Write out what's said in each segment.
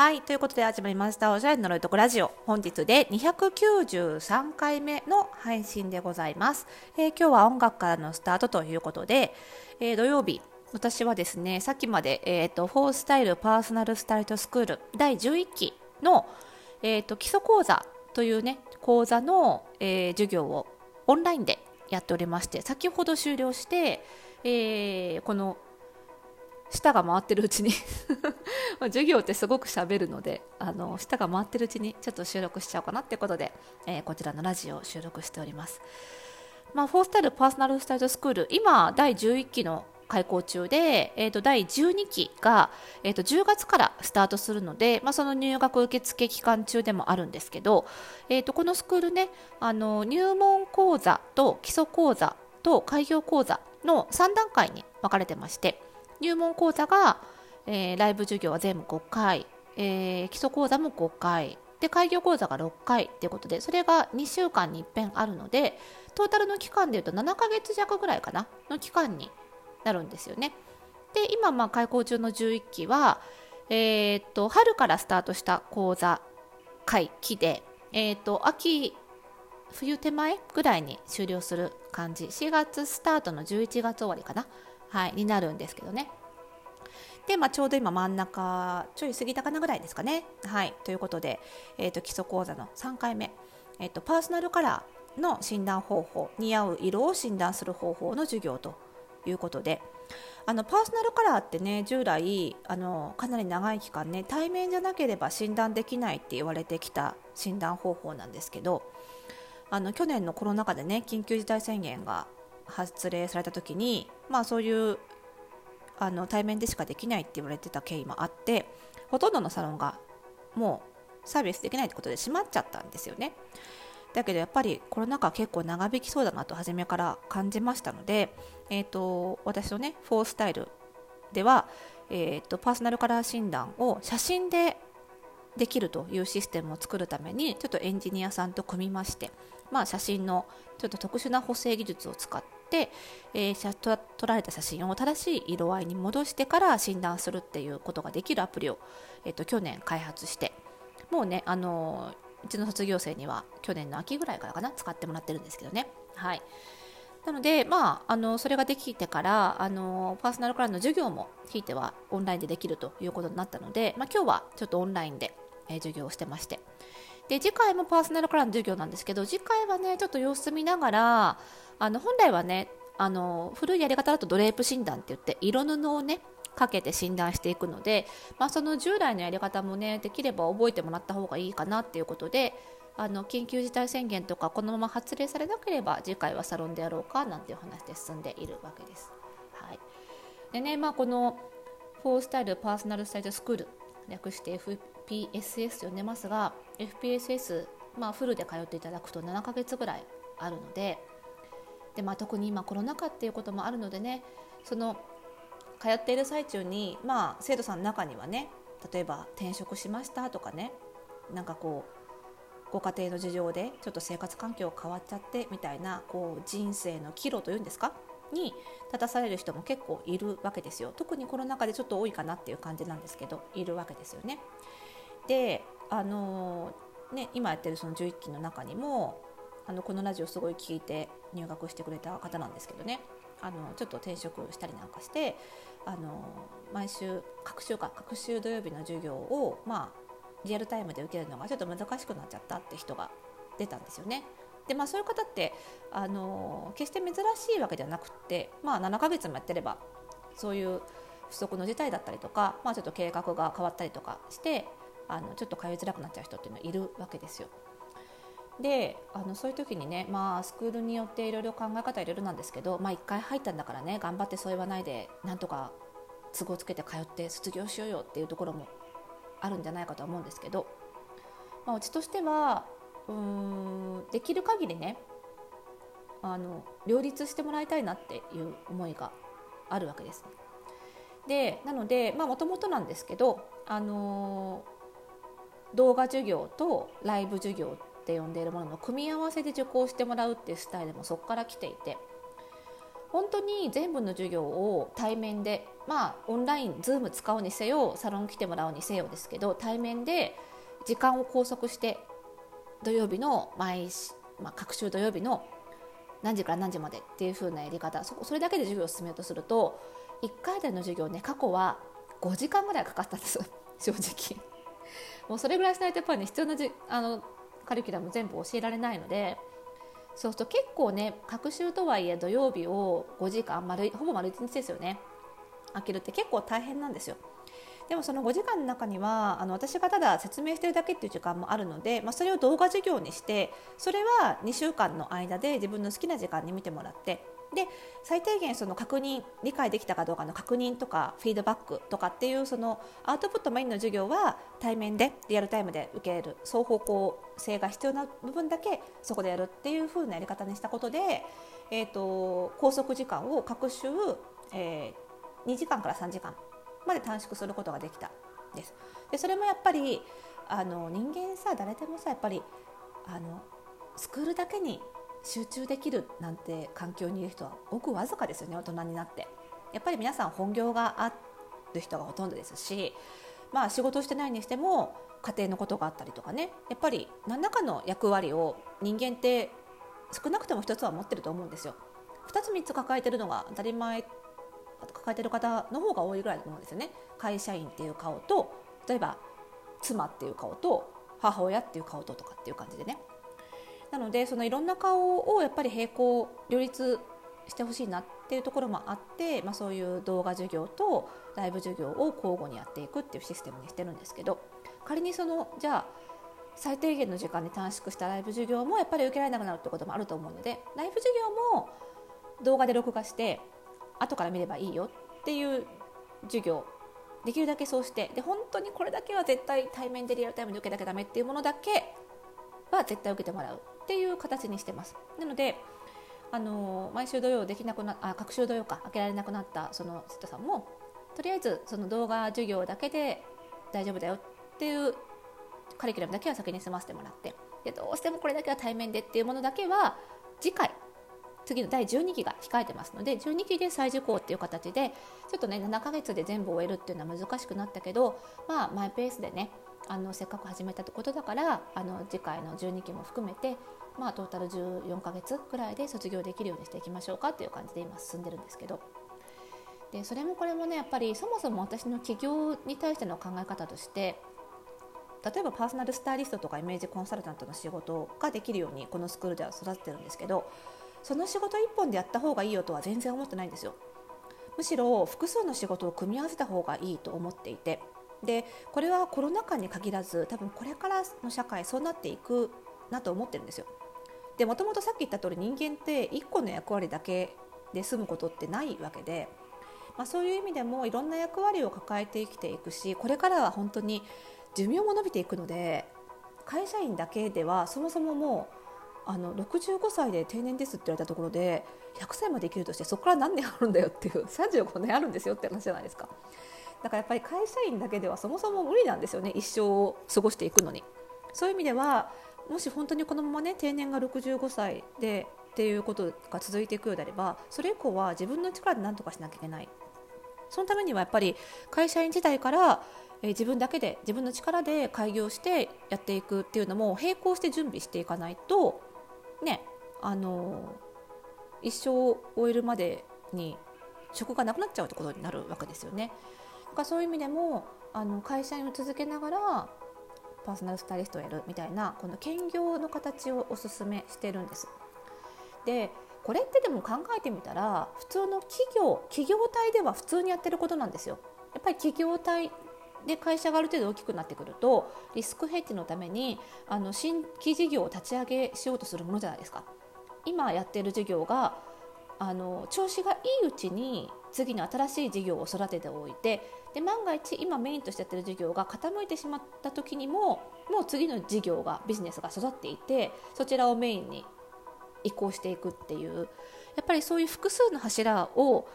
はい、ということで始まりました、おしゃれの呪いとこラジオ。本日で293回目の配信でございます。えー今日は音楽からのスタートということで、えー土曜日、私はですね、さっきまで、えーと、フォースタイルパーソナルスタイルスクール第11期の、えーと、基礎講座というね、講座の、え授業をオンラインでやっておりまして、先ほど終了して、えこの舌が回ってるうちに 授業ってすごく喋るのであの舌が回ってるうちにちょっと収録しちゃおうかなってことで、えーこちらのラジオを収録しております。まあ、フォースタイルパーソナルスタイルスクール今第11期の開校中で、えー、と第12期が、えー、と10月からスタートするので、まあ、その入学受付期間中でもあるんですけど、えー、とこのスクールねあの入門講座と基礎講座と開業講座の3段階に分かれてまして入門講座が、えーライブ授業は全部5回、えー基礎講座も5回で開業講座が6回ということでそれが2週間に一遍あるのでトータルの期間でいうと7ヶ月弱ぐらいかなの期間になるんですよね。で今まあ開校中の11期は、えーっと春からスタートした講座会期で、えーっと秋冬手前ぐらいに終了する感じ4月スタートの11月終わりかな、はい、になるんですけどね。で、まあ、ちょうど今真ん中ちょい過ぎたかなぐらいですかね。はい、ということで、えー、と基礎講座の3回目、えー、とパーソナルカラーの診断方法似合う色を診断する方法の授業ということであのパーソナルカラーってね従来あのかなり長い期間ね対面じゃなければ診断できないって言われてきた診断方法なんですけどあの去年のコロナ禍でね緊急事態宣言が発令された時にまあそういうあの対面でしかできないって言われてた経緯もあってほとんどのサロンがもうサービスできないってことで閉まっちゃったんですよね。だけどやっぱりコロナ禍結構長引きそうだなと初めから感じましたので、えー、と私のねフォースタイルでは、えー、とパーソナルカラー診断を写真でできるというシステムを作るためにちょっとエンジニアさんと組みまして、まあ、写真のちょっと特殊な補正技術を使って、えー撮撮られた写真を正しい色合いに戻してから診断するっていうことができるアプリを、えー、と去年開発してもうね、あのーうちの卒業生には去年の秋ぐらいからかな使ってもらってるんですけどね。はいなので、まあ、あのそれができてからあのパーソナルカラーの授業もひいてはオンラインでできるということになったので、まあ、今日はちょっとオンラインで、えー授業をしてましてで次回もパーソナルカラーの授業なんですけど次回はねちょっと様子見ながらあの本来はねあの古いやり方だとドレープ診断って言って色布をねかけて診断していくので、まあ、その従来のやり方もねできれば覚えてもらった方がいいかなっていうことであの緊急事態宣言とかこのまま発令されなければ次回はサロンでやろうかなんていう話で進んでいるわけです。はい、でね、まあ、このフォースタイルパーソナルスタイルスクール略して FPSS と呼んでますが FPSS、まあ、フルで通っていただくと7ヶ月ぐらいあるのでで、まあ、特に今コロナ禍っていうこともあるのでねその通っている最中に、まあ、生徒さんの中にはね例えば転職しましたとかねなんかこうご家庭の事情でちょっと生活環境変わっちゃってみたいなこう人生の岐路というんですか？に立たされる人も結構いるわけですよ特にコロナ禍でちょっと多いかなっていう感じなんですけどいるわけですよね。であのね今やってるその11期の中にもあのこのラジオすごい聞いて入学してくれた方なんですけどねあのちょっと転職したりなんかしてあの毎週各週か各週土曜日の授業をまあリアルタイムで受けるのがちょっと難しくなっちゃったって人が出たんですよね。でまあ、そういう方ってあの決して珍しいわけではなくって、まあ、7ヶ月もやってればそういう不測の事態だったりとか、まあ、ちょっと計画が変わったりとかしてあのちょっと通いづらくなっちゃう人っていうのはいるわけですよ。であのそういう時にね、まあ、スクールによっていろいろ考え方いろいろなんですけど、まあ、1回入ったんだからね頑張ってそう言わないでなんとか都合つけて通って卒業しようよっていうところもあるんじゃないかと思うんですけど、まあ、うちとしてはうーんできる限りねあの両立してもらいたいなっていう思いがあるわけです。でなのでもともとなんですけど、あの動画授業とライブ授業って呼んでいるものの組み合わせで受講してもらうっていうスタイルもそこから来ていて本当に全部の授業を対面でまあオンライン Zoom 使うにせよサロン来てもらうにせよですけど対面で時間を拘束して土曜日の毎、まあ、各週土曜日の何時から何時までっていう風なやり方そそれだけで授業を進めようとすると1回での授業ね過去は5時間ぐらいかかったんです正直。もうそれぐらいしないとやっぱりね必要なじあのカリキュラム全部教えられないのでそうすると結構ね隔週とはいえ土曜日を5時間丸ほぼ丸1日ですよね。開けるって結構大変なんですよ。でもその5時間の中にはあの私がただ説明してるだけっていう時間もあるので、まあ、それを動画授業にしてそれは2週間の間で自分の好きな時間に見てもらってで最低限その確認理解できたかどうかの確認とかフィードバックとかっていうそのアウトプットメインの授業は対面でリアルタイムで受ける双方向性が必要な部分だけそこでやるっていう風なやり方にしたことで、えーと、拘束時間を各週、えー、2時間から3時間まで短縮することができたです。でそれもやっぱりあの人間さ誰でもさやっぱりあのスクールだけに集中できるなんて環境にいる人はごくわずかですよね。大人になって。やっぱり皆さん本業がある人がほとんどですしまあ仕事してないにしても家庭のことがあったりとかね。やっぱり何らかの役割を人間って少なくとも1つは持ってると思うんですよ。2つ3つ抱えてるのが当たり前抱えてる方の方が多いぐらいだと思うんですよね。会社員っていう顔と例えば妻っていう顔と母親っていう顔ととかっていう感じでね。なのでそのいろんな顔をやっぱり並行両立してほしいなっていうところもあって、まあ、そういう動画授業とライブ授業を交互にやっていくっていうシステムにしてるんですけど仮にそのじゃあ最低限の時間で短縮したライブ授業もやっぱり受けられなくなるってこともあると思うのでライブ授業も動画で録画して後から見ればいいよっていう授業できるだけそうしてで本当にこれだけは絶対対面でリアルタイムで受けなきゃダメっていうものだけは絶対受けてもらうっていう形にしてます。なのであの毎週土曜できなくなあ各週土曜か開けられなくなったその生徒さんもとりあえずその動画授業だけで大丈夫だよっていうカリキュラムだけは先に済ませてもらってでどうしてもこれだけは対面でっていうものだけは次回次の第12期が控えてますので12期で再受講っていう形でちょっとね7ヶ月で全部終えるっていうのは難しくなったけどまあマイペースでねあのせっかく始めたってことだからあの次回の12期も含めてまあ、トータル14ヶ月ぐらいで卒業できるようにしていきましょうかっていう感じで今進んでるんですけど。でそれもこれもねやっぱりそもそも私の起業に対しての考え方として例えばパーソナルスタイリストとかイメージコンサルタントの仕事ができるようにこのスクールでは育ててるんですけどその仕事1本でやった方がいいよとは全然思ってないんですよ。むしろ複数の仕事を組み合わせた方がいいと思っていてでこれはコロナ禍に限らず多分これからの社会そうなっていくなと思ってるんですよ。でもともとさっき言った通り人間って1個の役割だけで済むことってないわけで、まあ、そういう意味でもいろんな役割を抱えて生きていくしこれからは本当に寿命も伸びていくので会社員だけではそもそももうあの65歳で定年ですって言われたところで100歳まで生きるとしてそこから何年あるんだよっていう35年あるんですよって話じゃないですか。だからやっぱり会社員だけではそもそも無理なんですよね。一生を過ごしていくのに。そういう意味ではもし本当にこのままね定年が65歳でっていうことが続いていくようであればそれ以降は自分の力で何とかしなきゃいけない。そのためにはやっぱり会社員時代からえ自分だけで自分の力で開業してやっていくっていうのも並行して準備していかないとねあの一生を終えるまでに職がなくなっちゃうってことになるわけですよね。だかそういう意味でもあの会社員を続けながらパーソナルスタイリストをやるみたいなこの兼業の形をおすすめしてるんです。でこれってでも考えてみたら普通の企業企業体では普通にやってることなんですよ。やっぱり企業体で会社がある程度大きくなってくるとリスクヘッジのためにあの新規事業を立ち上げしようとするものじゃないですか。今やってる事業があの調子がいいうちに次の新しい事業を育てておいてで万が一今メインとしてやってる事業が傾いてしまった時にももう次の事業がビジネスが育っていてそちらをメインに移行していくっていうやっぱりそういう複数の柱を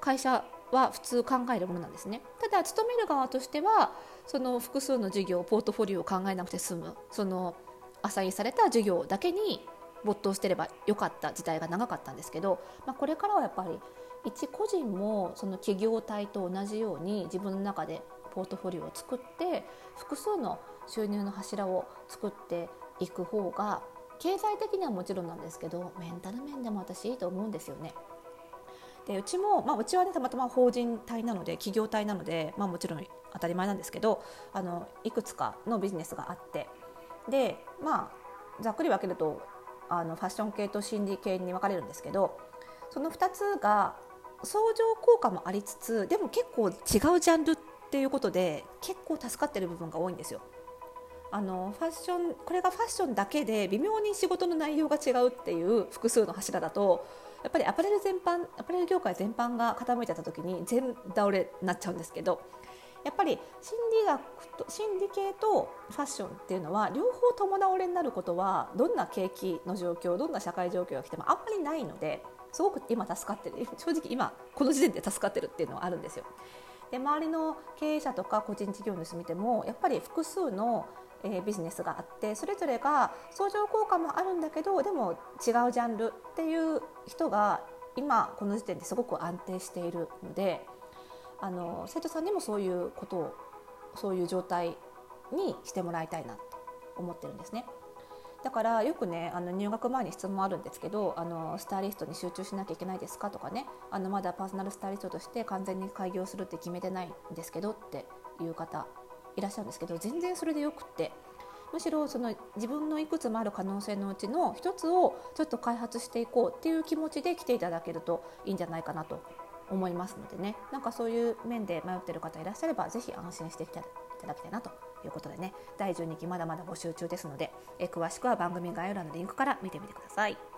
会社は普通考えるものなんですね。ただ勤める側としてはその複数の事業ポートフォリオを考えなくて済むそのアサインされた事業だけに没頭してればよかった時代が長かったんですけど、まあ、これからはやっぱり一個人もその企業体と同じように自分の中でポートフォリオを作って複数の収入の柱を作っていく方が経済的にはもちろんなんですけどメンタル面でも私いいと思うんですよね。でうちも、まあ、うちはねたまたま法人体なので企業体なので、まあ、もちろん当たり前なんですけどあのいくつかのビジネスがあってでまあざっくり分けるとあのファッション系と心理系に分かれるんですけどその2つが相乗効果もありつつでも結構違うジャンルっていうことで結構助かってる部分が多いんですよ。あのファッションこれがファッションだけで微妙に仕事の内容が違うっていう複数の柱だとやっぱりアパレル全般アパレル業界全般が傾いてた時に全倒れになっちゃうんですけどやっぱり心理学と心理系とファッションっていうのは両方共倒れになることはどんな景気の状況どんな社会状況が来てもあんまりないのですごく今助かってる正直今この時点で助かってるっていうのはあるんですよ。で周りの経営者とか個人事業主見てもやっぱり複数のえ、ビジネスがあってそれぞれが相乗効果もあるんだけどでも違うジャンルっていう人が今この時点ですごく安定しているのであの生徒さんにもそういうことをそういう状態にしてもらいたいなと思ってるんですね。だからよくねあの入学前に質問あるんですけどあのスタイリストに集中しなきゃいけないですかとかねあのまだパーソナルスタイリストとして完全に開業するって決めてないんですけどっていう方いらっしゃるんですけど全然それでよくってむしろその自分のいくつもある可能性のうちの一つをちょっと開発していこうっていう気持ちで来ていただけるといいんじゃないかなと思いますのでね。なんかそういう面で迷ってる方いらっしゃればぜひ安心していただきたいなということでね第12期まだまだ募集中ですのでえ詳しくは番組概要欄のリンクから見てみてください。